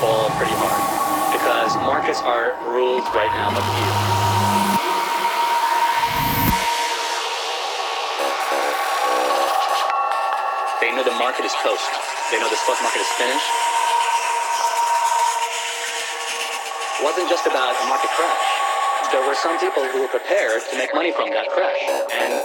fall pretty hard because markets are ruled right now by you. They know the market is toast. They know the stock market is finished. It wasn't just about a market crash. There were some people who were prepared to make money from that crash. And